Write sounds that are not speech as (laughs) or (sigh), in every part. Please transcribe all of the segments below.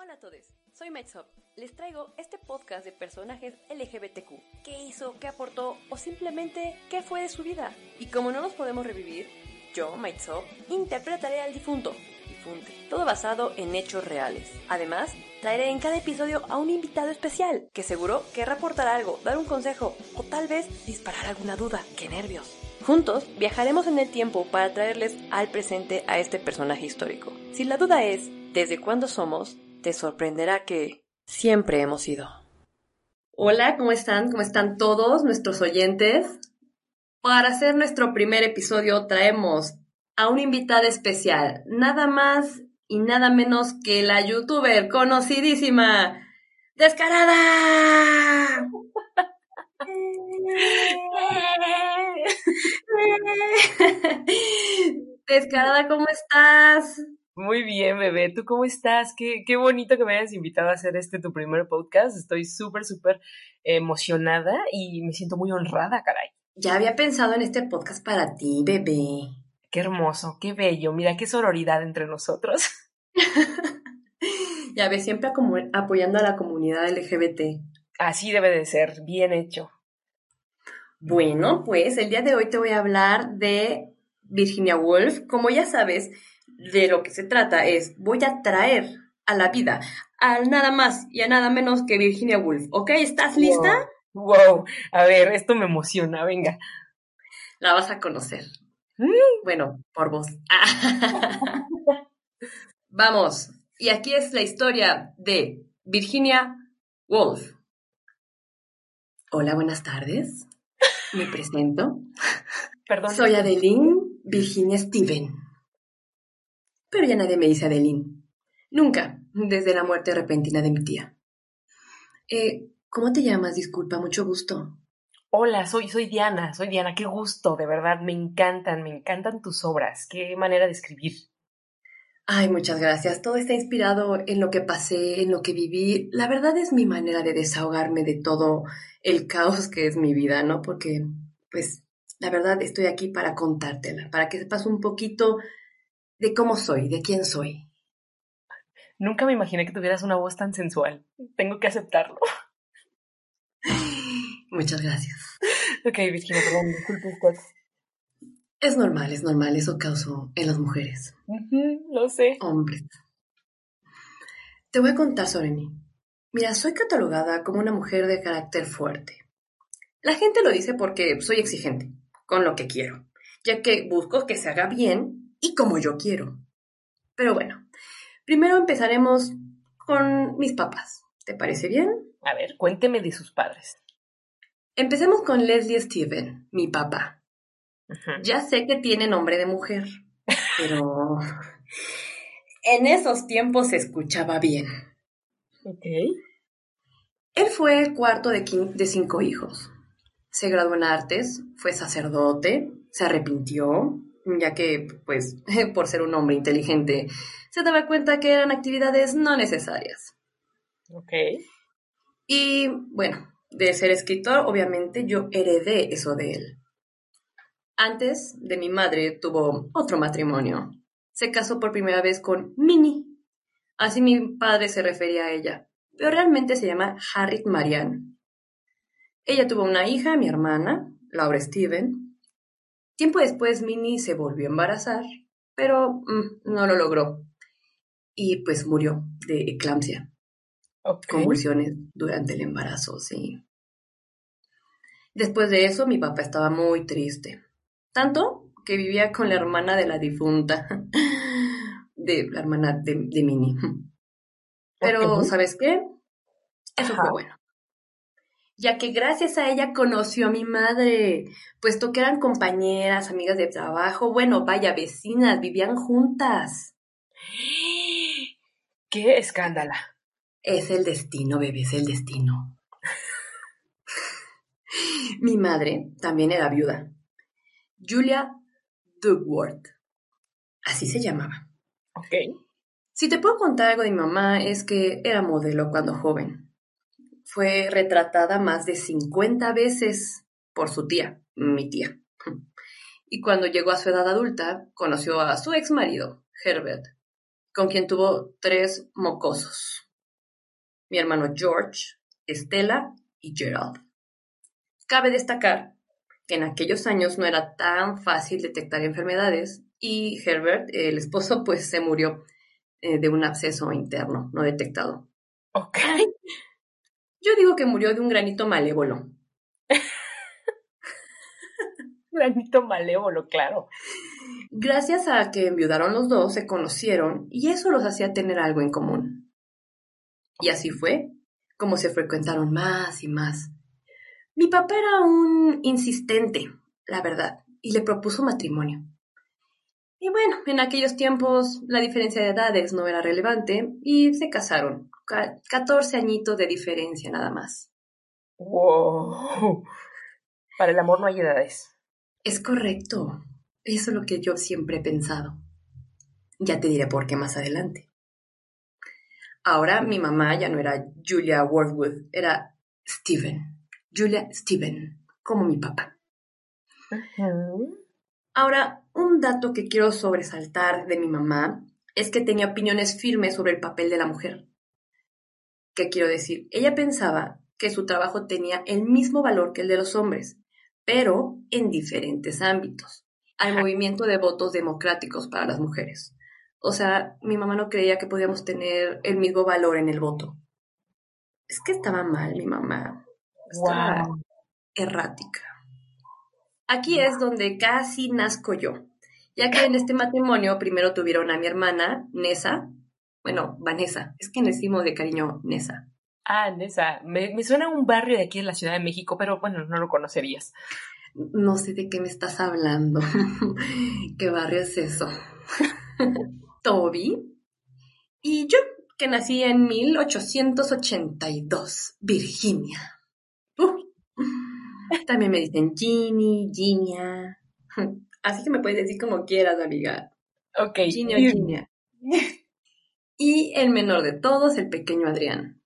Hola a todos, soy Maitsop. Les traigo este podcast de personajes LGBTQ. ¿Qué hizo? ¿Qué aportó? ¿O simplemente qué fue de su vida? Y como no los podemos revivir, yo, Maitsop, interpretaré al difunto. Difunte. Todo basado en hechos reales. Además, traeré en cada episodio a un invitado especial que seguro querrá aportar algo, dar un consejo o tal vez disparar alguna duda. ¡Qué nervios! Juntos viajaremos en el tiempo para traerles al presente a este personaje histórico. Si la duda es, ¿desde cuándo somos? Te sorprenderá que siempre hemos sido. Hola, ¿cómo están? ¿Cómo están todos nuestros oyentes? Para hacer nuestro primer episodio traemos a una invitada especial, nada más y nada menos que la youtuber conocidísima, Descarada. (laughs) (laughs) Descarada, ¿cómo estás? Muy bien, bebé. ¿Tú cómo estás? Qué, qué bonito que me hayas invitado a hacer este tu primer podcast. Estoy súper, súper emocionada y me siento muy honrada, caray. Ya había pensado en este podcast para ti, bebé. Qué hermoso, qué bello. Mira qué sororidad entre nosotros. (laughs) (laughs) ya ves, siempre apoyando a la comunidad LGBT. Así debe de ser, bien hecho. Bueno, pues el día de hoy te voy a hablar de Virginia Woolf. Como ya sabes, de lo que se trata es, voy a traer a la vida a nada más y a nada menos que Virginia Woolf. ¿Ok? ¿Estás lista? Wow, a ver, esto me emociona, venga. La vas a conocer. Mm. Bueno, por vos. (laughs) Vamos, y aquí es la historia de Virginia Woolf. Hola, buenas tardes. Me presento. Perdón. Soy Adeline Virginia Steven pero ya nadie me dice Adeline. Nunca, desde la muerte repentina de mi tía. Eh, ¿Cómo te llamas? Disculpa, mucho gusto. Hola, soy, soy Diana, soy Diana, qué gusto, de verdad, me encantan, me encantan tus obras, qué manera de escribir. Ay, muchas gracias. Todo está inspirado en lo que pasé, en lo que viví. La verdad es mi manera de desahogarme de todo el caos que es mi vida, ¿no? Porque, pues, la verdad estoy aquí para contártela, para que sepas un poquito de cómo soy, de quién soy. Nunca me imaginé que tuvieras una voz tan sensual. Tengo que aceptarlo. (laughs) Muchas gracias. Ok, Virginia, perdón, disculpe Es normal, es normal, eso causó en las mujeres. lo sé. Hombres. Te voy a contar sobre mí. Mira, soy catalogada como una mujer de carácter fuerte. La gente lo dice porque soy exigente con lo que quiero, ya que busco que se haga bien y como yo quiero. Pero bueno, primero empezaremos con mis papás. ¿Te parece bien? A ver, cuénteme de sus padres. Empecemos con Leslie Steven, mi papá. Ya sé que tiene nombre de mujer, pero (laughs) en esos tiempos se escuchaba bien. Ok. Él fue el cuarto de, de cinco hijos. Se graduó en artes, fue sacerdote, se arrepintió, ya que, pues, (laughs) por ser un hombre inteligente, se daba cuenta que eran actividades no necesarias. Ok. Y bueno, de ser escritor, obviamente yo heredé eso de él. Antes de mi madre tuvo otro matrimonio. Se casó por primera vez con Minnie. Así mi padre se refería a ella, pero realmente se llama Harriet Marianne. Ella tuvo una hija, mi hermana, Laura Steven, Tiempo después Minnie se volvió a embarazar, pero mm, no lo logró. Y pues murió de eclampsia. Convulsiones durante el embarazo, sí. Después de eso, mi papá estaba muy triste. Tanto que vivía con la hermana de la difunta. (laughs) De la hermana de, de Minnie. Pero, ¿sabes qué? Eso fue bueno ya que gracias a ella conoció a mi madre, puesto que eran compañeras, amigas de trabajo, bueno, vaya, vecinas, vivían juntas. (gasps) ¡Qué escándalo! Es el destino, bebé, es el destino. (laughs) mi madre también era viuda. Julia Dugworth. Así se llamaba. Ok. Si te puedo contar algo de mi mamá, es que era modelo cuando joven fue retratada más de 50 veces por su tía, mi tía. Y cuando llegó a su edad adulta, conoció a su ex marido, Herbert, con quien tuvo tres mocosos. mi hermano George, Estela y Gerald. Cabe destacar que en aquellos años no era tan fácil detectar enfermedades y Herbert, el esposo, pues se murió eh, de un absceso interno no detectado. Ok. Yo digo que murió de un granito malévolo. (laughs) granito malévolo, claro. Gracias a que enviudaron los dos, se conocieron y eso los hacía tener algo en común. Y así fue como se frecuentaron más y más. Mi papá era un insistente, la verdad, y le propuso matrimonio. Y bueno, en aquellos tiempos la diferencia de edades no era relevante y se casaron. 14 añitos de diferencia nada más. ¡Wow! Para el amor no hay edades. Es correcto. Eso es lo que yo siempre he pensado. Ya te diré por qué más adelante. Ahora mi mamá ya no era Julia Worthwood, era Steven. Julia Steven, como mi papá. Ahora, un dato que quiero sobresaltar de mi mamá es que tenía opiniones firmes sobre el papel de la mujer. ¿Qué quiero decir? Ella pensaba que su trabajo tenía el mismo valor que el de los hombres, pero en diferentes ámbitos. Hay movimiento de votos democráticos para las mujeres. O sea, mi mamá no creía que podíamos tener el mismo valor en el voto. Es que estaba mal mi mamá. Estaba errática. Aquí es donde casi nazco yo, ya que en este matrimonio primero tuvieron a mi hermana, Nessa, bueno, Vanessa, es que le decimos de cariño Nessa. Ah, Nessa, me, me suena a un barrio de aquí en la Ciudad de México, pero bueno, no lo conocerías. No sé de qué me estás hablando. (laughs) ¿Qué barrio es eso? (laughs) Toby. Y yo, que nací en 1882, Virginia. también me dicen Ginny, Ginia. (laughs) Así que me puedes decir como quieras, amiga. Ok. Ginny o Ginia. Y el menor de todos, el pequeño Adrián.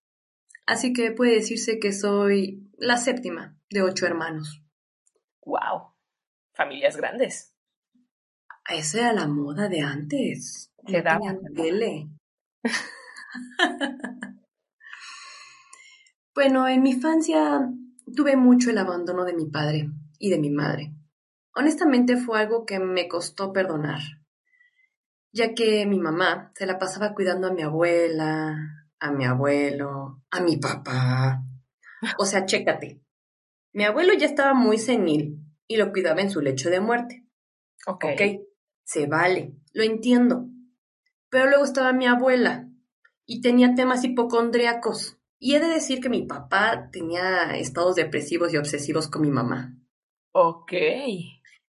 Así que puede decirse que soy la séptima de ocho hermanos. Wow. Familias grandes. Esa era la moda de antes. Se daba. tele. bueno, en mi infancia tuve mucho el abandono de mi padre y de mi madre. Honestamente fue algo que me costó perdonar, ya que mi mamá se la pasaba cuidando a mi abuela, a mi abuelo, a mi papá. O sea, chécate. Mi abuelo ya estaba muy senil y lo cuidaba en su lecho de muerte. Ok. Ok, se vale, lo entiendo. Pero luego estaba mi abuela y tenía temas hipocondriacos. Y he de decir que mi papá tenía estados depresivos y obsesivos con mi mamá. Ok.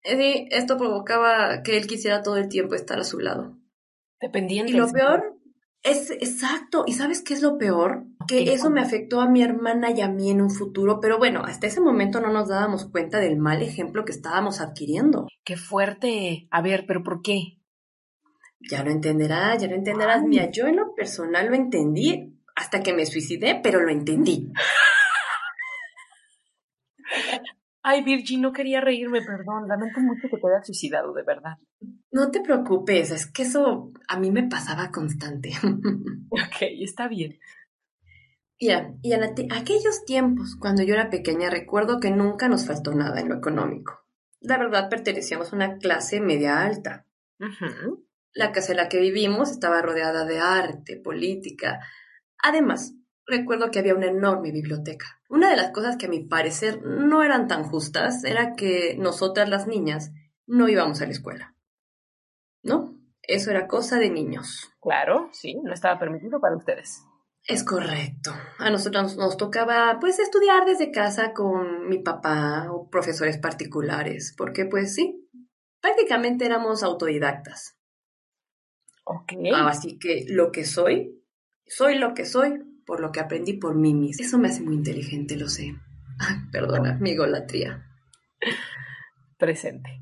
Sí, esto provocaba que él quisiera todo el tiempo estar a su lado. Dependiente. Y lo peor es exacto. ¿Y sabes qué es lo peor? Que eso me afectó a mi hermana y a mí en un futuro, pero bueno, hasta ese momento no nos dábamos cuenta del mal ejemplo que estábamos adquiriendo. Qué fuerte. A ver, pero ¿por qué? Ya lo entenderás, ya lo entenderás. Ay. Mira, yo en lo personal lo entendí hasta que me suicidé, pero lo entendí. (laughs) Ay, Virgin, no quería reírme, perdón. Lamento mucho que te hayas suicidado, de verdad. No te preocupes, es que eso a mí me pasaba constante. (laughs) Ok, está bien. Mira, y en ate- aquellos tiempos, cuando yo era pequeña, recuerdo que nunca nos faltó nada en lo económico. La verdad, pertenecíamos a una clase media alta. La casa en la que vivimos estaba rodeada de arte, política. Además, recuerdo que había una enorme biblioteca. Una de las cosas que a mi parecer no eran tan justas era que nosotras las niñas no íbamos a la escuela. ¿No? Eso era cosa de niños. Claro, sí, no estaba permitido para ustedes. Es correcto. A nosotros nos tocaba pues estudiar desde casa con mi papá o profesores particulares, porque pues sí, prácticamente éramos autodidactas. Ok. Así que lo que soy, soy lo que soy por lo que aprendí por mí misma. Eso me hace muy inteligente, lo sé. Ay, perdona, mi golatría. Presente.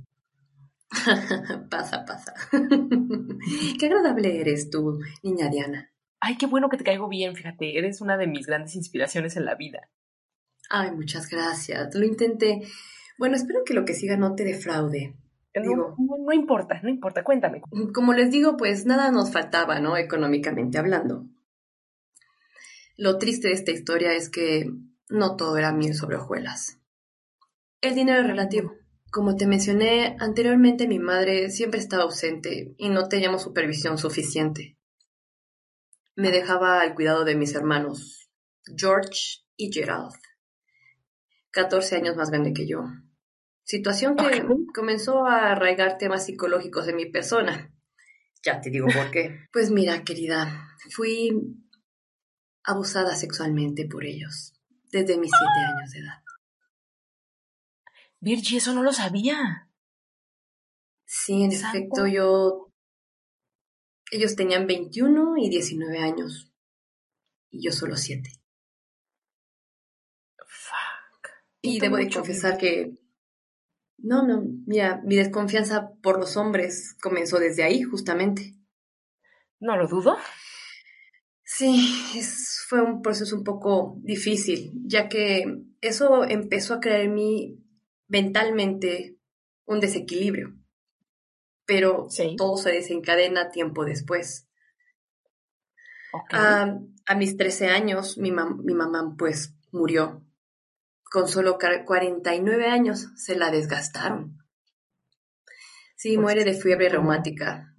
(laughs) pasa, pasa. (laughs) Qué agradable eres tú, niña Diana. Ay, qué bueno que te caigo bien, fíjate, eres una de mis grandes inspiraciones en la vida. Ay, muchas gracias. Lo intenté. Bueno, espero que lo que siga no te defraude. No, Digo- no, no importa, no importa, cuéntame. Como les digo, pues nada nos faltaba, ¿no? Económicamente hablando. Lo triste de esta historia es que no todo era miel sobre hojuelas. El dinero es relativo. Como te mencioné anteriormente, mi madre siempre estaba ausente y no teníamos supervisión suficiente. Me dejaba al cuidado de mis hermanos, George y Gerald, 14 años más grande que yo. Situación que comenzó a arraigar temas psicológicos en mi persona. Ya te digo por qué. Pues mira, querida, fui abusada sexualmente por ellos desde mis siete años de edad. Virgie, eso no lo sabía. Sí, en efecto, yo... Ellos tenían 21 y 19 años. Y yo solo 7. Fuck. Y debo de confesar que... No, no, mira, mi desconfianza por los hombres comenzó desde ahí, justamente. No lo dudo. Sí, es, fue un proceso un poco difícil, ya que eso empezó a crear en mí mentalmente un desequilibrio, pero todo se desencadena tiempo después. A, mis 13 años, mi, mi mamá pues murió. Con solo 49 años se la desgastaron. Sí, pues muere de fiebre reumática,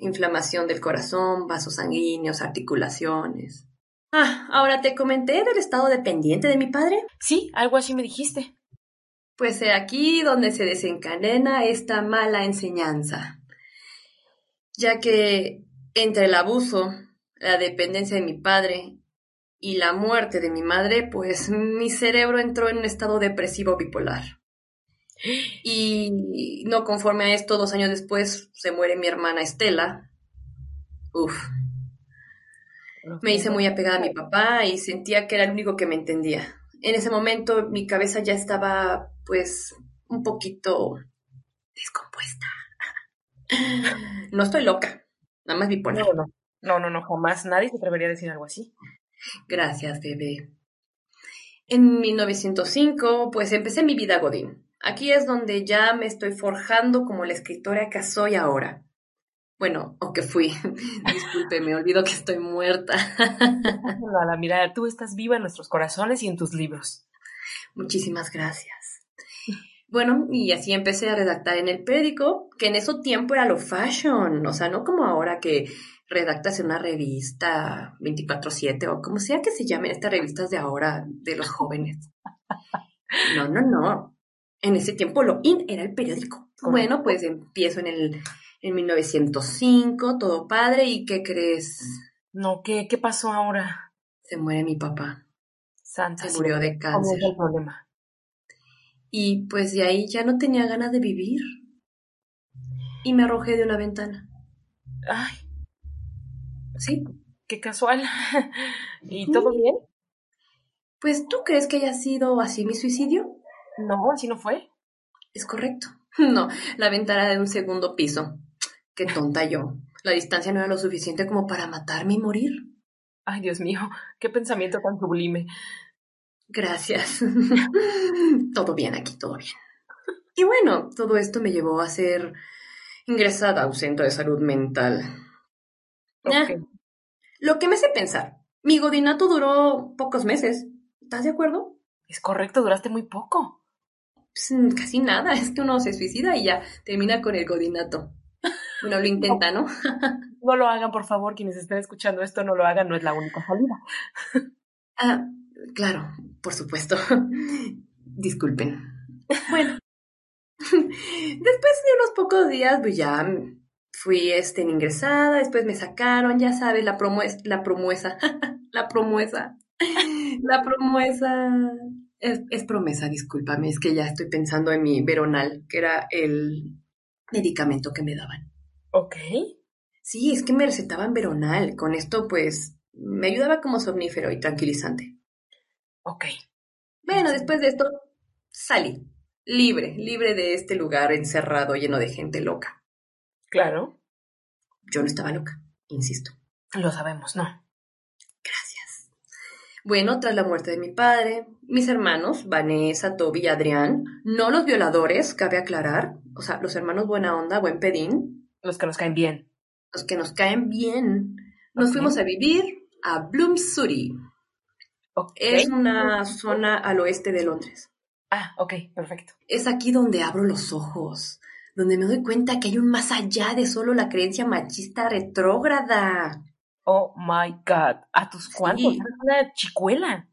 inflamación del corazón, vasos sanguíneos, articulaciones. Ah, ahora te comenté del estado dependiente de mi padre. Sí, algo así me dijiste. Pues he aquí donde se desencadena esta mala enseñanza, ya que entre el abuso, la dependencia de mi padre y la muerte de mi madre, pues mi cerebro entró en un estado depresivo bipolar. Y no conforme a esto, dos años después se muere mi hermana Estela. Uf. Me hice muy apegada a mi papá y sentía que era el único que me entendía. En ese momento mi cabeza ya estaba pues un poquito descompuesta. (laughs) No estoy loca, nada más bipolar. No, no, no, no, no, jamás nadie se atrevería a decir algo así. Gracias, bebé. En 1905, pues empecé mi vida Godín. Aquí es donde ya me estoy forjando como la escritora que soy ahora. Bueno, o que fui. (laughs) Disculpe, me olvido que estoy muerta. (laughs) la mira, tú estás viva en nuestros corazones y en tus libros. Muchísimas gracias. Bueno, y así empecé a redactar en el periódico, que en ese tiempo era lo fashion, o sea, no como ahora que redactas en una revista 24/7 o como sea que se llamen estas revistas de ahora de los jóvenes. No, no, no. En ese tiempo lo in era el periódico. Bueno, pues empiezo en el en 1905, todo padre, ¿y qué crees? No, ¿qué, qué pasó ahora? Se muere mi papá. Santa. Se murió de cáncer. ¿Cómo es el problema? Y pues de ahí ya no tenía ganas de vivir. Y me arrojé de una ventana. Ay. Sí. Qué casual. (laughs) ¿Y todo bien? Pues tú crees que haya sido así mi suicidio? No, así no fue. Es correcto. (laughs) No, la ventana de un segundo piso. Qué tonta yo. La distancia no era lo suficiente como para matarme y morir. Ay, Dios mío, qué pensamiento tan sublime. Gracias. (laughs) todo bien aquí, todo bien. Y bueno, todo esto me llevó a ser ingresada a un centro de salud mental. lo que me hace pensar, mi godinato duró pocos meses. ¿Estás de acuerdo? Es correcto, duraste muy poco. Pues, casi nada, (laughs) es que uno se suicida y ya termina con el godinato. Bueno, lo intenta, ¿no? (laughs) no lo hagan, por favor, quienes estén escuchando esto, no lo hagan, no es la única salida. (laughs) ah, Claro, por supuesto. Disculpen. Bueno, después de unos pocos días, pues ya fui este, ingresada, después me sacaron, ya sabes, la promuesa, la promuesa, la promuesa, la promuesa. Es, es, promesa, discúlpame, es que ya estoy pensando en mi veronal, que era el medicamento que me daban. Ok. Sí, es que me recetaban veronal. Con esto, pues, me ayudaba como somnífero y tranquilizante. Ok. Bueno, después de esto, salí. Libre, libre de este lugar encerrado, lleno de gente loca. Claro. Yo no estaba loca, insisto. Lo sabemos, ¿no? Bueno, tras la muerte de mi padre, mis hermanos, Vanessa, Toby y Adrián, no los violadores, cabe aclarar, o sea, los hermanos buena onda, buen pedín. Los que nos caen bien. Los que nos caen bien. Nos fuimos a vivir a Bloomsbury, Es una zona al oeste de Londres. Ah, ok, perfecto. Es aquí donde abro los ojos, donde me doy cuenta que hay un más allá de solo la creencia machista retrógrada. Oh my God, ¿a tus cuantos? Eres una chicuela.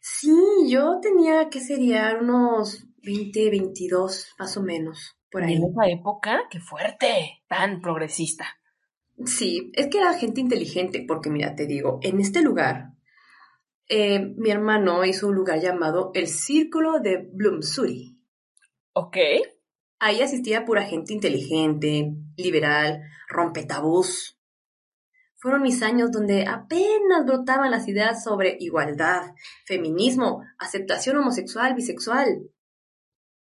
Sí, yo tenía, ¿qué sería? Unos 20, 22, más o menos, por ahí. En esa época, qué fuerte, tan progresista. Sí, es que era gente inteligente, porque mira, te digo, en este lugar, eh, mi hermano hizo un lugar llamado el Círculo de Bloomsbury. Ok. Ahí asistía pura gente inteligente, liberal, rompetabús, fueron mis años donde apenas brotaban las ideas sobre igualdad, feminismo, aceptación homosexual, bisexual.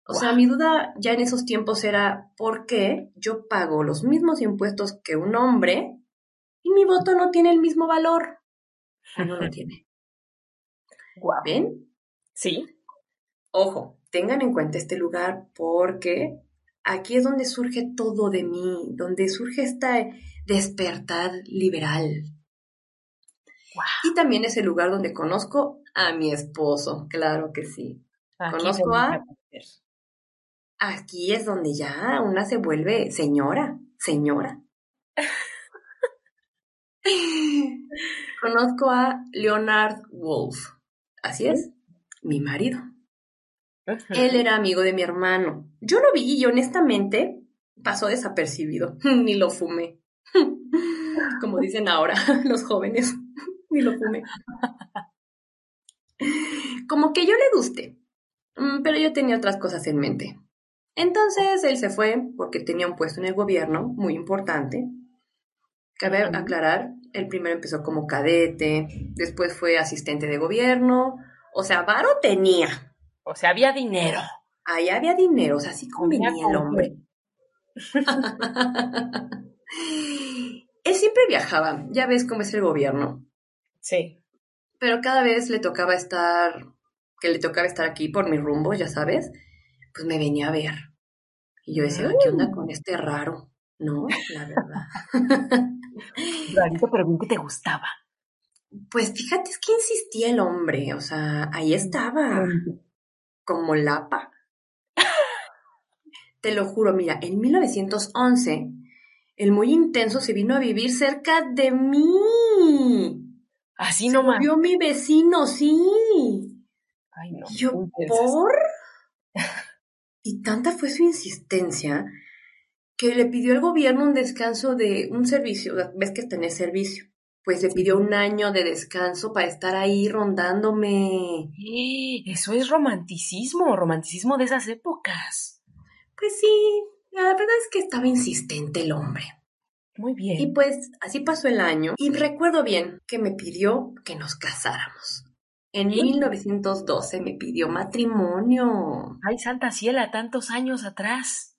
O sea, mi duda ya en esos tiempos era ¿por qué yo pago los mismos impuestos que un hombre y mi voto no tiene el mismo valor? No lo (laughs) tiene. ¿Ven? Sí. Ojo, tengan en cuenta este lugar porque aquí es donde surge todo de mí, donde surge esta despertar liberal. Y también es el lugar donde conozco a mi esposo, claro que sí. conozco a... Aquí es donde ya una se vuelve señora, señora. (laughs) conozco a Leonard Wolf. Así es, mi marido. Él era amigo de mi hermano. Yo lo vi y honestamente pasó desapercibido. (laughs) Ni lo fumé. (laughs) Como dicen ahora (laughs) los jóvenes. (laughs) Ni lo fumé. Como que yo le guste. Mm, pero yo tenía otras cosas en mente. Entonces él se fue porque tenía un puesto en el gobierno muy importante. Cabe aclarar, el primero empezó como cadete, después fue asistente de gobierno, o sea, varo tenía. O sea, había dinero. Ahí había dinero, o sea, sí convenía el hombre. Él siempre viajaba, ya ves cómo es el gobierno. Sí. Pero cada vez le tocaba estar, que le tocaba estar aquí por mi rumbo, ya sabes, pues me venía a ver. Y yo decía, ¿qué onda mm. con este raro? No, la verdad. (laughs) Rarito, pero bien que te gustaba. Pues fíjate, es que insistía el hombre, o sea, ahí estaba como Lapa. (laughs) Te lo juro, mira, en 1911, el muy intenso se vino a vivir cerca de mí. Así nomás. Vio mi vecino, sí. Ay, no. Yo, ¿por? (laughs) y tanta fue su insistencia que le pidió al gobierno un descanso de un servicio. Ves que tenés servicio pues le pidió un año de descanso para estar ahí rondándome. Eso es romanticismo, romanticismo de esas épocas. Pues sí, la verdad es que estaba insistente el hombre. Muy bien. Y pues así pasó el año y recuerdo bien que me pidió que nos casáramos. En 1912 me pidió matrimonio. Ay, Santa Ciela, tantos años atrás.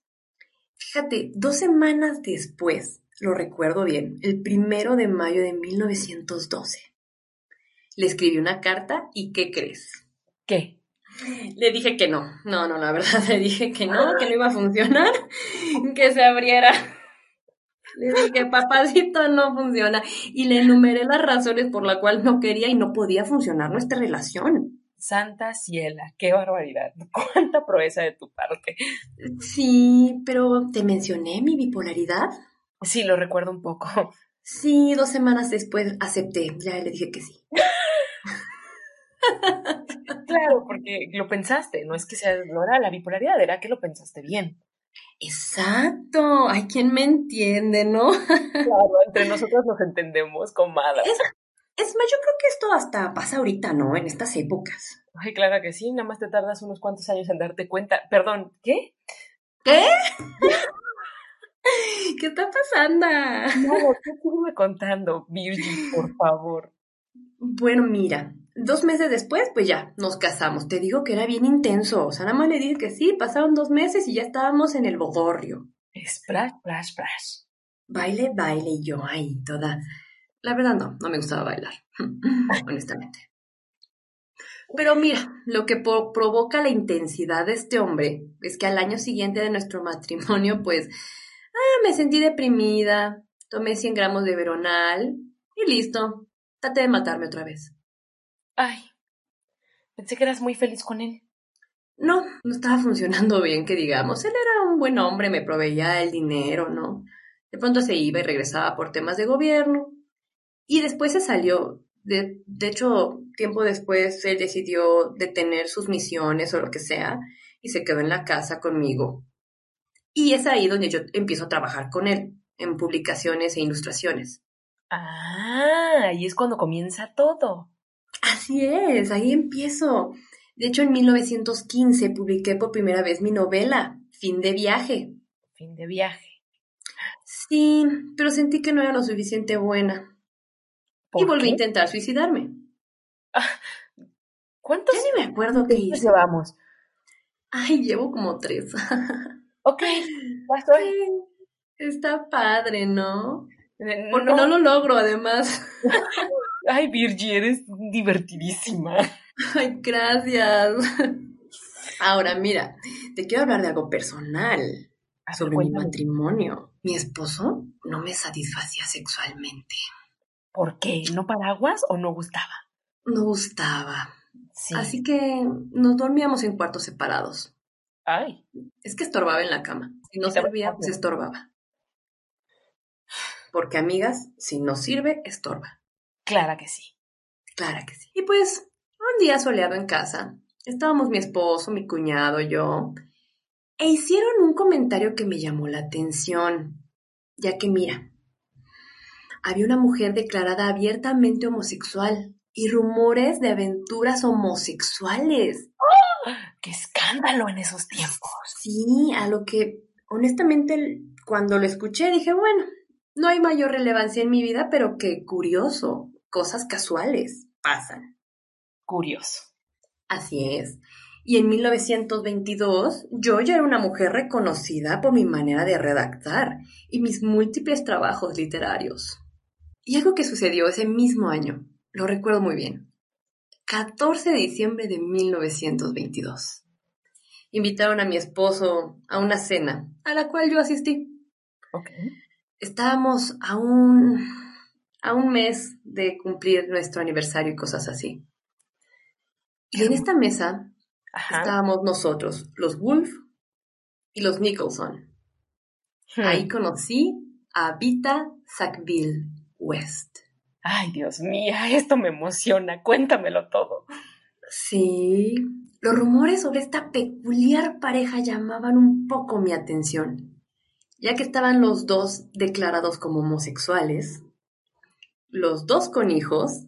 Fíjate, dos semanas después lo recuerdo bien, el primero de mayo de 1912. Le escribí una carta y ¿qué crees? ¿Qué? Le dije que no, no, no, la verdad (laughs) le dije que no, que no iba a funcionar, (laughs) que se abriera. Le dije, papacito, no funciona. Y le enumeré las razones por las cuales no quería y no podía funcionar nuestra relación. Santa Ciela, qué barbaridad, cuánta proeza de tu parte. Sí, pero te mencioné mi bipolaridad. Sí, lo recuerdo un poco. Sí, dos semanas después acepté, ya le dije que sí. (laughs) (laughs) claro, porque lo pensaste, no es que sea, no era la bipolaridad, era que lo pensaste bien. Exacto, hay quien me entiende, ¿no? (laughs) claro, entre nosotros nos entendemos, comadre. Es, es más, yo creo que esto hasta pasa ahorita, ¿no? En estas épocas. Ay, claro que sí, nada más te tardas unos cuantos años en darte cuenta. Perdón, ¿qué? ¿Qué? (laughs) ¿Qué está pasando? No, ¿qué contando, Virgin, por favor? Bueno, mira, dos meses después, pues ya, nos casamos. Te digo que era bien intenso. O sea, nada más le dije que sí, pasaron dos meses y ya estábamos en el bodorrio. Splash, splash, splash. Baile, baile, y yo ahí toda. La verdad no, no me gustaba bailar, (laughs) honestamente. Pero mira, lo que provoca la intensidad de este hombre es que al año siguiente de nuestro matrimonio, pues Ah, me sentí deprimida, tomé 100 gramos de veronal y listo, traté de matarme otra vez. Ay, pensé que eras muy feliz con él. No, no estaba funcionando bien, que digamos. Él era un buen hombre, me proveía el dinero, ¿no? De pronto se iba y regresaba por temas de gobierno. Y después se salió. De, de hecho, tiempo después él decidió detener sus misiones o lo que sea y se quedó en la casa conmigo. Y es ahí donde yo empiezo a trabajar con él, en publicaciones e ilustraciones. Ah, ahí es cuando comienza todo. Así es, ahí empiezo. De hecho, en 1915 publiqué por primera vez mi novela, Fin de viaje. Fin de viaje. Sí, pero sentí que no era lo suficiente buena. Y volví a intentar suicidarme. Ah, ¿Cuántos? Ya ni me acuerdo qué hice. llevamos? Ay, llevo como tres. ok, ya (laughs) estoy. Está padre, ¿no? Porque no. no lo logro, además. (laughs) Ay, Virgie, eres divertidísima. (laughs) Ay, gracias. Ahora, mira, te quiero hablar de algo personal sobre mi matrimonio. Mi esposo no me satisfacía sexualmente. ¿Por qué? ¿No paraguas o no gustaba? No gustaba. Así que nos dormíamos en cuartos separados. Ay. Es que estorbaba en la cama. Si no servía, pues estorbaba. Porque, amigas, si no sirve, estorba. Clara que sí. Clara que sí. Y pues, un día soleado en casa, estábamos mi esposo, mi cuñado, yo, e hicieron un comentario que me llamó la atención, ya que mira, había una mujer declarada abiertamente homosexual y rumores de aventuras homosexuales. ¡Oh! (gasps) ¡Qué escándalo en esos tiempos! Sí, a lo que honestamente cuando lo escuché dije, bueno, no hay mayor relevancia en mi vida, pero qué curioso, cosas casuales pasan. Curioso. Así es. Y en 1922 yo ya era una mujer reconocida por mi manera de redactar y mis múltiples trabajos literarios. Y algo que sucedió ese mismo año, lo recuerdo muy bien. 14 de diciembre de 1922. Invitaron a mi esposo a una cena, a la cual yo asistí. Estábamos a un, a un mes de cumplir nuestro aniversario y cosas así. Y en esta mesa estábamos nosotros, los Wolf y los Nicholson. Hmm. Ahí conocí a Vita Sackville West. Ay, Dios mío, esto me emociona. Cuéntamelo todo. Sí, los rumores sobre esta peculiar pareja llamaban un poco mi atención, ya que estaban los dos declarados como homosexuales, los dos con hijos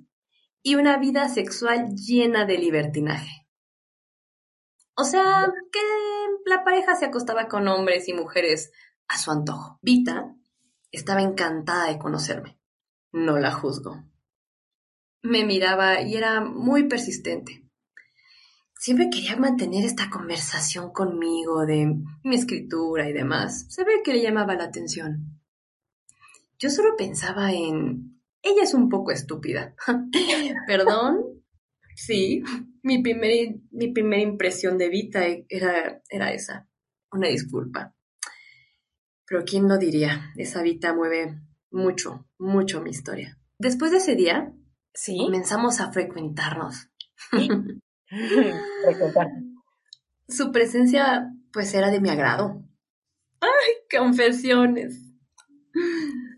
y una vida sexual llena de libertinaje. O sea, que la pareja se acostaba con hombres y mujeres a su antojo. Vita estaba encantada de conocerme no la juzgo. Me miraba y era muy persistente. Siempre quería mantener esta conversación conmigo de mi escritura y demás. Se ve que le llamaba la atención. Yo solo pensaba en... Ella es un poco estúpida. (laughs) Perdón. Sí, mi, primer, mi primera impresión de Vita era, era esa. Una disculpa. Pero ¿quién lo diría? Esa Vita mueve mucho, mucho mi historia. Después de ese día, ¿Sí? comenzamos a frecuentarnos. (laughs) (laughs) Su presencia, pues, era de mi agrado. ¡Ay, confesiones!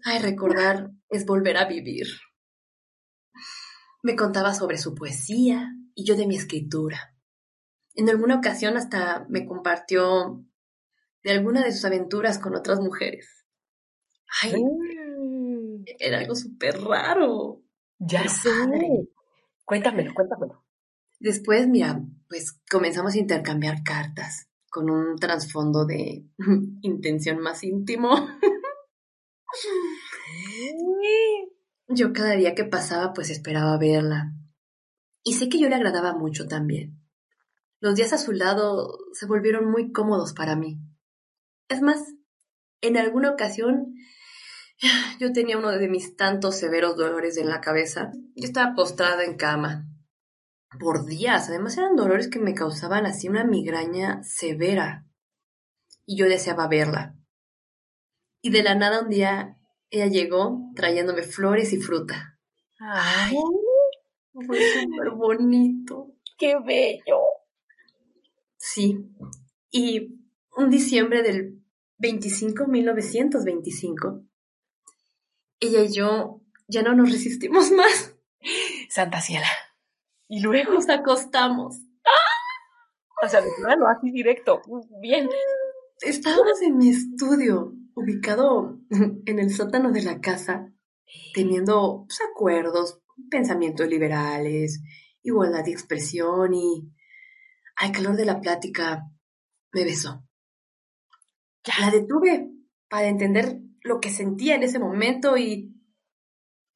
Ay, recordar es volver a vivir. Me contaba sobre su poesía y yo de mi escritura. En alguna ocasión hasta me compartió de alguna de sus aventuras con otras mujeres. Ay, era algo súper raro. Ya sé. Cuéntamelo, cuéntamelo. Después, mira, pues comenzamos a intercambiar cartas con un trasfondo de (laughs) intención más íntimo. (laughs) Yo cada día que pasaba pues esperaba verla. Y sé que yo le agradaba mucho también. Los días a su lado se volvieron muy cómodos para mí. Es más, en alguna ocasión (sighs) yo tenía uno de mis tantos severos dolores en la cabeza. Yo estaba postrada en cama por días. Además eran dolores que me causaban así una migraña severa. Y yo deseaba verla. Y de la nada un día ella llegó trayéndome flores y fruta. Ay, Fue súper bonito. ¡Qué bello! Sí. Y un diciembre del 25, 1925, ella y yo ya no nos resistimos (laughs) más. Santa Ciela. Y luego Nos acostamos. O sea, de plano, así directo. Bien. Estábamos en mi estudio, ubicado en el sótano de la casa, teniendo pues, acuerdos, pensamientos liberales, igualdad de expresión y al calor de la plática me besó. La detuve para entender lo que sentía en ese momento y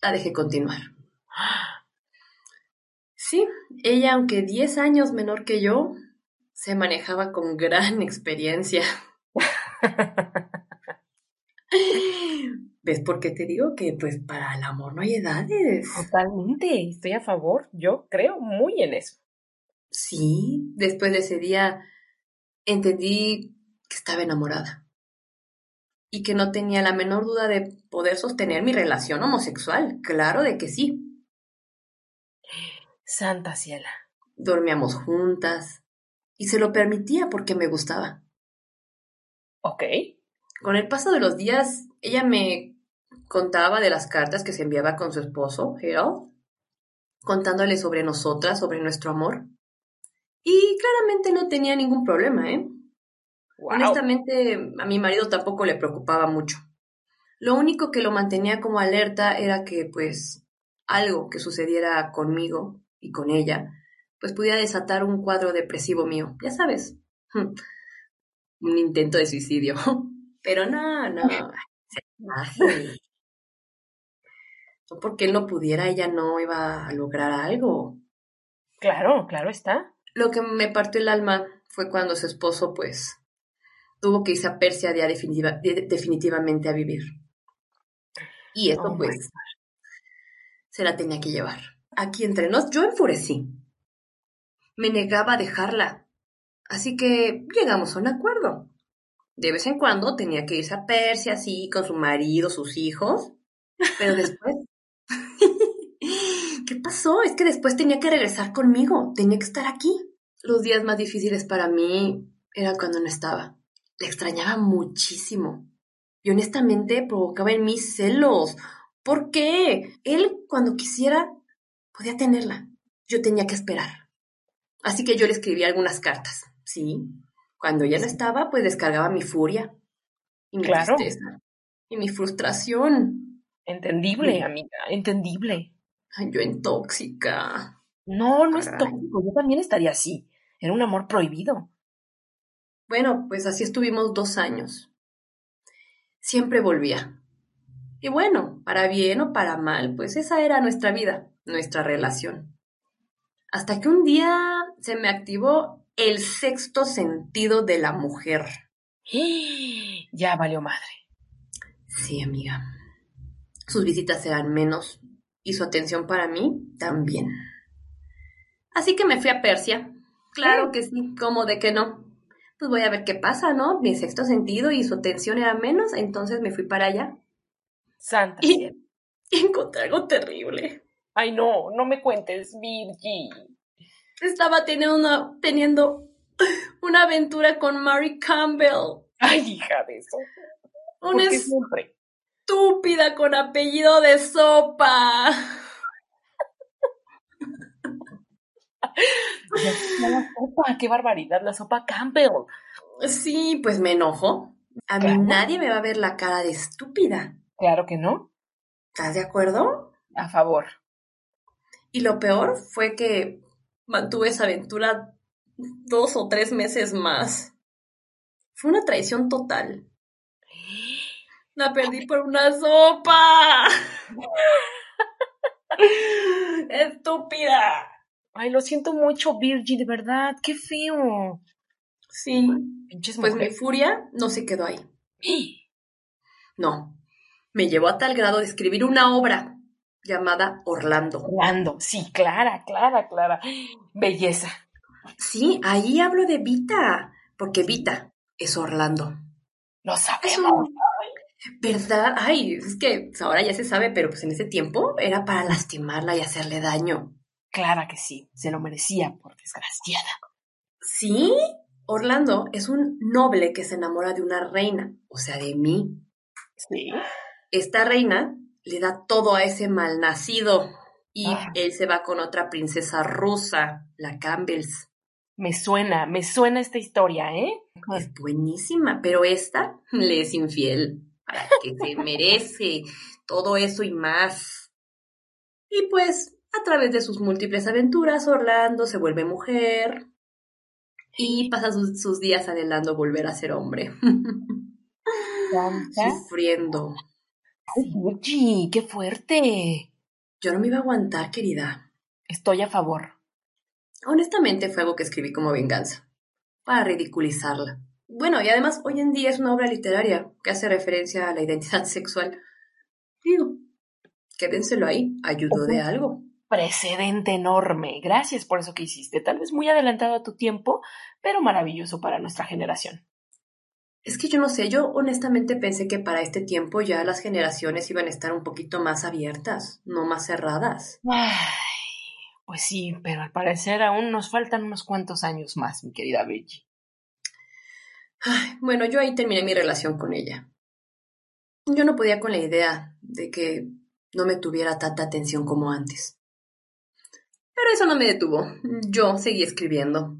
la dejé continuar. Ella, aunque 10 años menor que yo, se manejaba con gran (laughs) experiencia. ¿Ves por qué te digo que pues para el amor no hay edades? Totalmente. Estoy a favor. Yo creo muy en eso. Sí, después de ese día entendí que estaba enamorada y que no tenía la menor duda de poder sostener mi relación homosexual. Claro de que sí. Santa Ciela. Dormíamos juntas y se lo permitía porque me gustaba. Ok. Con el paso de los días, ella me contaba de las cartas que se enviaba con su esposo, Harold, contándole sobre nosotras, sobre nuestro amor. Y claramente no tenía ningún problema, ¿eh? Wow. Honestamente, a mi marido tampoco le preocupaba mucho. Lo único que lo mantenía como alerta era que, pues, algo que sucediera conmigo y con ella, pues pudiera desatar un cuadro depresivo mío, ya sabes. (laughs) Un intento de suicidio. (laughs) Pero no, no. No (laughs) porque él no pudiera, ella no iba a lograr algo. Claro, claro está. Lo que me partió el alma fue cuando su esposo, pues, tuvo que irse a Persia ya definitiva, de- definitivamente a vivir. Y eso, Oh pues, se la tenía que llevar. Aquí entre nos, yo enfurecí. Me negaba a dejarla. Así que llegamos a un acuerdo. De vez en cuando tenía que irse a Persia, así, con su marido, sus hijos. Pero después... (laughs) ¿Qué pasó? Es que después tenía que regresar conmigo. Tenía que estar aquí. Los días más difíciles para mí eran cuando no estaba. La extrañaba muchísimo. Y honestamente provocaba en mí celos. ¿Por qué? Él, cuando quisiera, podía tenerla. Yo tenía que esperar. Así que yo le escribí algunas cartas. Sí. Cuando ella no estaba, pues descargaba mi furia. Y mi Claro. tristeza. Y mi frustración. Entendible, Sí. amiga, entendible. Ay, yo en tóxica. No, no es tóxico. Yo también estaría así. Era un amor prohibido. Bueno, pues así estuvimos dos años. Siempre volvía. Y bueno, para bien o para mal, pues esa era nuestra vida, nuestra relación. Hasta que un día se me activó el sexto sentido de la mujer. (gasps) Ya valió madre. Sí, amiga. Sus visitas eran menos y su atención para mí también. Así que me fui a Persia. Claro que sí, ¿cómo de que no? Pues voy a ver qué pasa, ¿no? Mi sexto sentido y su atención era menos, entonces me fui para allá Santa Y- y (laughs) encontré algo terrible. Ay, no, no me cuentes, Virgie. Estaba teniendo una, teniendo una aventura con Mary Campbell, Ay, hija de eso. una estúpida con apellido de sopa. La sopa, qué barbaridad, la sopa Campbell. Sí, pues me enojo. A mí Claro. nadie me va a ver la cara de estúpida. Claro que no. ¿Estás de acuerdo? A favor. Y lo peor fue que mantuve esa aventura dos o tres meses más. Fue una traición total. La perdí por una sopa. (laughs) Estúpida. Ay, lo siento mucho, Virgie, de verdad. Qué feo. Sí. Pinches Pues mi furia no se quedó ahí. No. Me llevó a tal grado de escribir una obra llamada Orlando. Orlando, sí, Clara, Clara, Clara. Belleza. Sí, ahí hablo de Vita, porque Vita es Orlando. Lo sabemos. ¿Verdad? Ay, es que ahora ya se sabe, pero pues en ese tiempo era para lastimarla y hacerle daño. Clara que sí, se lo merecía, por desgraciada. ¿Sí? Orlando es un noble que se enamora de una reina, o sea, de mí. Sí. Esta reina le da todo a ese malnacido y Ah. él se va con otra princesa rusa, la Campbells. Me suena, me suena esta historia, ¿eh? Es buenísima, pero esta (laughs) le es infiel, para que se (laughs) merece todo eso y más. Y pues, a través de sus múltiples aventuras, Orlando se vuelve mujer y pasa sus, sus días anhelando volver a ser hombre, (laughs) Tanta. sufriendo. Ay, qué fuerte. Yo no me iba a aguantar, querida. Estoy a favor. Honestamente fue algo que escribí como venganza, para ridiculizarla. Bueno, y además hoy en día es una obra literaria que hace referencia a la identidad (laughs) sexual. Digo, quédenselo ahí, ayudó de algo. Precedente enorme. Gracias por eso que hiciste. Tal vez muy adelantado a tu tiempo, pero maravilloso para nuestra generación. Es que yo no sé, yo honestamente pensé que para este tiempo ya las generaciones iban a estar un poquito más abiertas, no más cerradas. Ay, pues sí, pero al parecer aún nos faltan unos cuantos años más, mi querida. Ay, bueno, yo ahí terminé mi relación con ella. Yo no podía con la idea de que no me tuviera tanta atención como antes. Pero eso no me detuvo. Yo seguí escribiendo.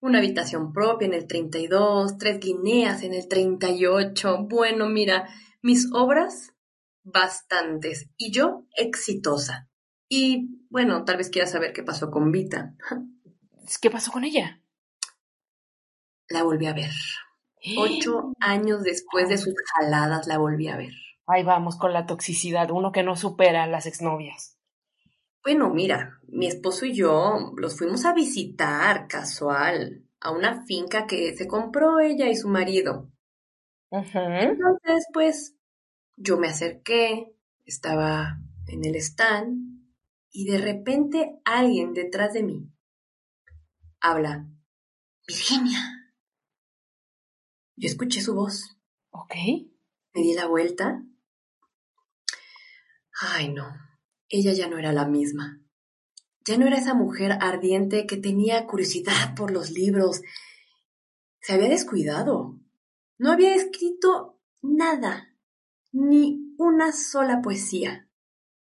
Una habitación propia en el 32, tres guineas en el 38. Bueno, mira, mis obras, bastantes. Y yo, exitosa. Y bueno, tal vez quieras saber qué pasó con Vita. (laughs) ¿Qué pasó con ella? La volví a ver. Ocho años después de sus jaladas la volví a ver. Ahí vamos con la toxicidad, uno que no supera a las exnovias. Bueno, mira, mi esposo y yo los fuimos a visitar casual a una finca que se compró ella y su marido. Entonces, pues, yo me acerqué, estaba en el stand y de repente alguien detrás de mí habla, Virginia. Yo escuché su voz, Ok. me di la vuelta. Ay, no, ella ya no era la misma. Ya no era esa mujer ardiente que tenía curiosidad por los libros. Se había descuidado. No había escrito nada, ni una sola poesía.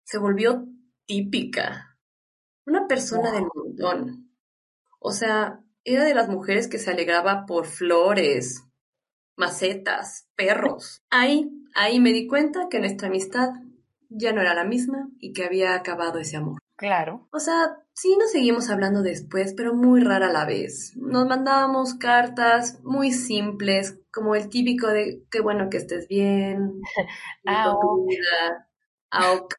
Se volvió típica. Una persona del montón. O sea, era de las mujeres que se alegraba por flores, macetas, perros. Ahí, ahí me di cuenta que nuestra amistad ya no era la misma y que había acabado ese amor. Claro. O sea, sí nos seguimos hablando después, pero muy rara a la vez. Nos mandábamos cartas muy simples, como el típico de qué bueno que estés bien, (laughs) Ah, auk,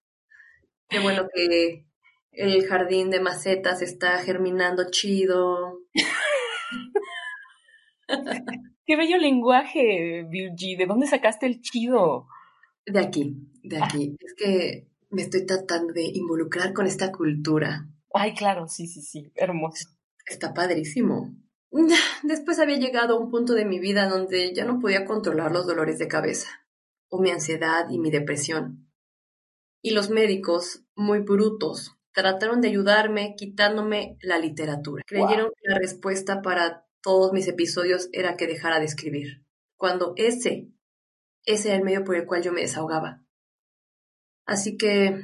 qué bueno que el jardín de macetas está germinando chido. (laughs) Qué bello lenguaje, Virgi. ¿De dónde sacaste el chido? De aquí, de aquí. Es que me estoy tratando de involucrar con esta cultura. Ay, claro, sí, sí, sí. Hermoso. Está padrísimo. (laughs) Después había llegado a un punto de mi vida donde ya no podía controlar los dolores de cabeza, o mi ansiedad y mi depresión. Y los médicos, muy brutos, trataron de ayudarme quitándome la literatura. Creyeron que la respuesta para todos mis episodios era que dejara de escribir, cuando ese, ese era el medio por el cual yo me desahogaba. Así que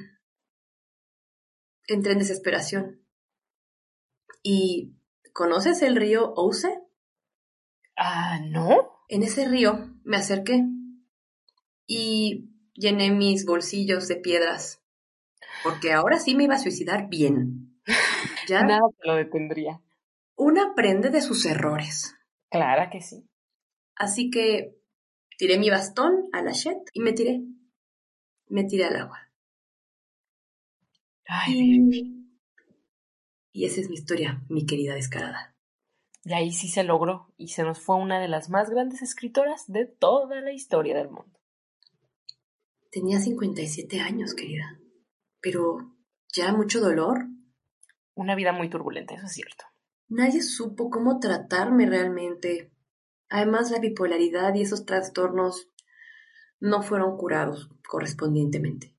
entré en desesperación. ¿Y conoces el río Ouse? Ah, ¿no? En ese río me acerqué y llené mis bolsillos de piedras, porque ahora sí me iba a suicidar bien. (laughs) Ya Nada te lo detendría. uno aprende de sus errores. Clara que sí. Así que tiré mi bastón a la shed y me tiré. Me tiré al agua. Ay. Y, y esa es mi historia, mi querida descarada. Y ahí sí se logró y se nos fue una de las más grandes escritoras de toda la historia del mundo. Tenía 57 años, querida. Pero ya mucho dolor. Una vida muy turbulenta, eso es cierto. Nadie supo cómo tratarme realmente. Además, la bipolaridad y esos trastornos no fueron curados correspondientemente.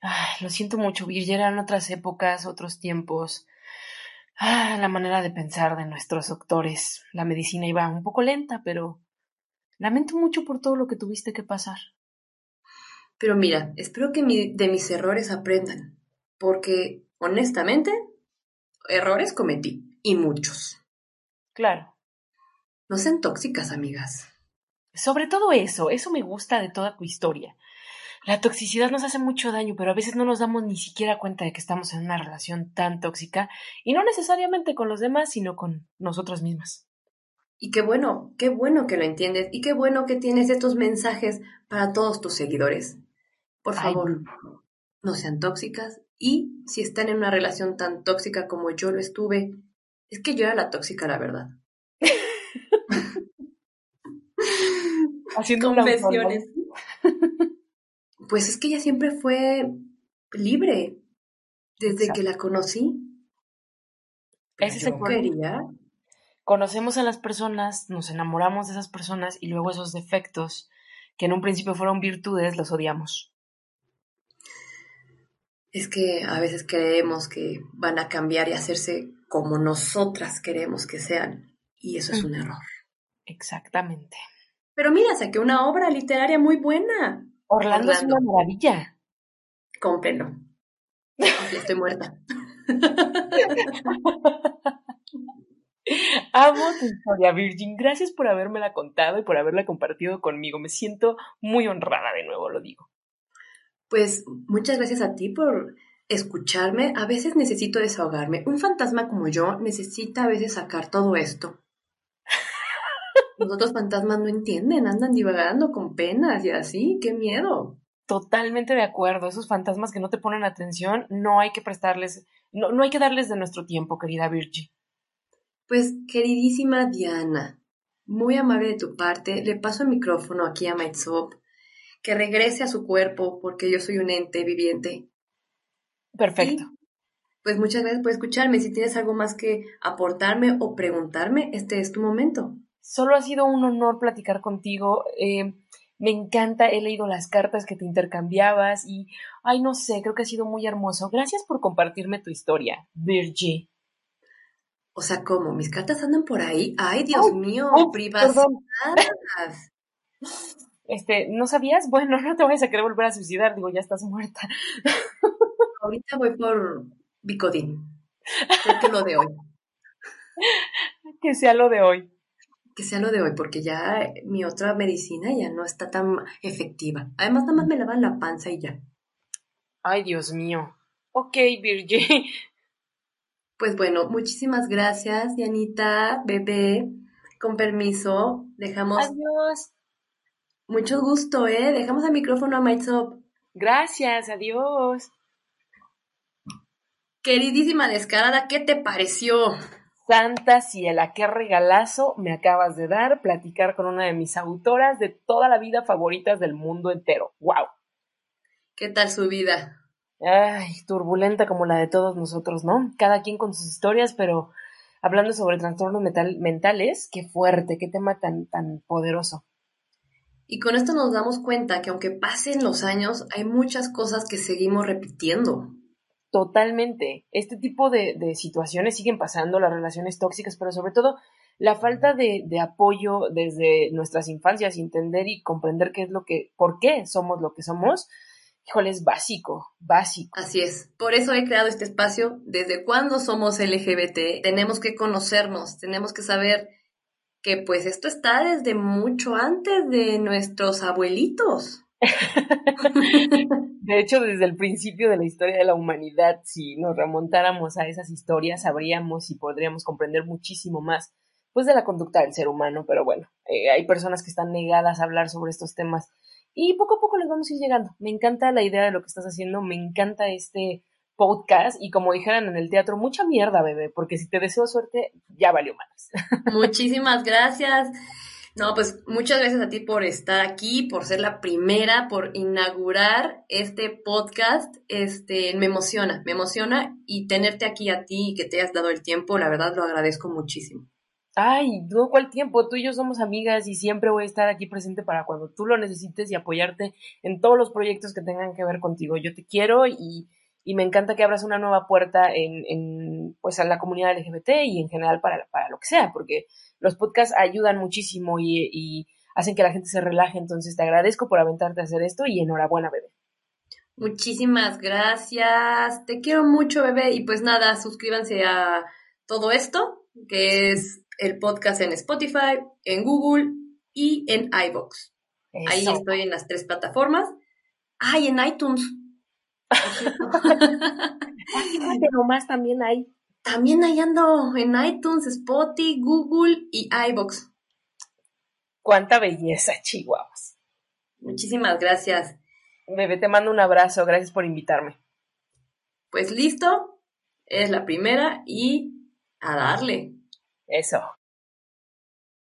Ay, lo siento mucho, Virgil, eran otras épocas, otros tiempos. Ah, la manera de pensar de nuestros doctores. La medicina iba un poco lenta, pero lamento mucho por todo lo que tuviste que pasar. Pero mira, espero que de mis errores aprendan, porque honestamente, errores cometí, y muchos. Claro. No sean tóxicas, amigas. Sobre todo eso, eso me gusta de toda tu historia. La toxicidad nos hace mucho daño, pero a veces no nos damos ni siquiera cuenta de que estamos en una relación tan tóxica, y no necesariamente con los demás, sino con nosotras mismas. Y qué bueno, qué bueno que lo entiendes, y qué bueno que tienes estos mensajes para todos tus seguidores. Por favor, no sean tóxicas, y si están en una relación tan tóxica como yo lo estuve, es que yo era la tóxica, la verdad. Haciendo confesiones. Pues es que ella siempre fue libre desde que la conocí. Ese es el quería. Conocemos a las personas, nos enamoramos de esas personas y luego esos defectos que en un principio fueron virtudes los odiamos. Es que a veces creemos que van a cambiar y hacerse como nosotras queremos que sean y eso es un error. Exactamente. Pero mira, saqué una obra literaria muy buena. Orlando, es una maravilla. Cómprenlo. Estoy muerta. (laughs) Amo tu historia, Virgin. Gracias por habérmela contado y por haberla compartido conmigo. Me siento muy honrada de nuevo, lo digo. Pues muchas gracias a ti por escucharme. A veces necesito desahogarme. Un fantasma como yo necesita a veces sacar todo esto. Los otros fantasmas no entienden, andan divagando con penas y así, qué miedo. Totalmente de acuerdo, esos fantasmas que no te ponen atención, no hay que prestarles, no, no hay que darles de nuestro tiempo, querida Virgie. Pues, queridísima Diana, muy amable de tu parte, le paso el micrófono aquí a Maitsop, que regrese a su cuerpo, porque yo soy un ente viviente. Perfecto. pues muchas gracias por escucharme. Si tienes algo más que aportarme o preguntarme, este es tu momento. Solo ha sido un honor platicar contigo. Eh, me encanta, he leído las cartas que te intercambiabas y, ay, no sé, creo que ha sido muy hermoso. Gracias por compartirme tu historia, Virgie. O sea, ¿cómo? ¿Mis cartas andan por ahí? ¡Ay, Dios mío! privacidad. Este, ¿no sabías? Bueno, (laughs) no te vayas a querer volver a suicidar, digo, ya estás muerta. Ahorita voy por Bicodín. Creo que lo de hoy. (laughs) Que sea lo de hoy que sea lo de hoy, porque ya mi otra medicina ya no está tan efectiva. Además, nada más me lavan la panza y ya. Ay, Dios mío. Ok, Virgie. (laughs) Pues bueno, muchísimas gracias, Dianita, bebé. Con permiso, dejamos. Adiós. Mucho gusto, ¿eh? Dejamos el micrófono a Maitsop. Gracias, adiós. Queridísima descarada, ¿qué te pareció? Santa Ciela, qué regalazo me acabas de dar platicar con una de mis autoras de toda la vida favoritas del mundo entero. ¡Wow! ¿Qué tal su vida? Ay, turbulenta como la de todos nosotros, ¿no? Cada quien con sus historias, pero hablando sobre trastornos mentales, qué fuerte, qué tema tan, tan poderoso. Y con esto nos damos cuenta que aunque pasen los años, hay muchas cosas que seguimos repitiendo. Totalmente. Este tipo de, situaciones siguen pasando, las relaciones tóxicas, pero sobre todo la falta de, apoyo desde nuestras infancias, entender y comprender qué es lo que, por qué somos lo que somos, híjole, es básico, básico. Así es. Por eso he creado este espacio. Desde cuando somos LGBT, tenemos que conocernos, tenemos que saber que pues esto está desde mucho antes de nuestros abuelitos. (laughs) De hecho, desde el principio de la historia de la humanidad, si nos remontáramos a esas historias, sabríamos y podríamos comprender muchísimo más pues de la conducta del ser humano, pero bueno, eh, hay personas que están negadas a hablar sobre estos temas y poco a poco les vamos a ir llegando. Me encanta la idea de lo que estás haciendo, me encanta este podcast y como dijeran en el teatro, mucha mierda, bebé, porque si te deseo suerte, ya valió más. Muchísimas gracias. No, pues muchas gracias a ti por estar aquí, por ser la primera, por inaugurar este podcast. Este, me emociona, me emociona y tenerte aquí a ti y que te hayas dado el tiempo, la verdad lo agradezco muchísimo. Ay, no, ¿cuál tiempo? Tú y yo somos amigas y siempre voy a estar aquí presente para cuando tú lo necesites y apoyarte en todos los proyectos que tengan que ver contigo. Yo te quiero y, y me encanta que abras una nueva puerta en, en pues a la comunidad LGBT y en general para, para lo que sea, porque los podcasts ayudan muchísimo y, y hacen que la gente se relaje. Entonces te agradezco por aventarte a hacer esto y enhorabuena, bebé. Muchísimas gracias. Te quiero mucho, bebé. Y pues nada, suscríbanse a todo esto, que es el podcast en Spotify, en Google y en iBox. Ahí estoy en las tres plataformas. Ay, en iTunes. (laughs) Pero más también hay. También ahí ando en iTunes, Spotify, Google y iBox. Cuánta belleza, chihuahuas. Muchísimas gracias. Bebé, te mando un abrazo. Gracias por invitarme. Pues listo. Es la primera y a darle. Eso.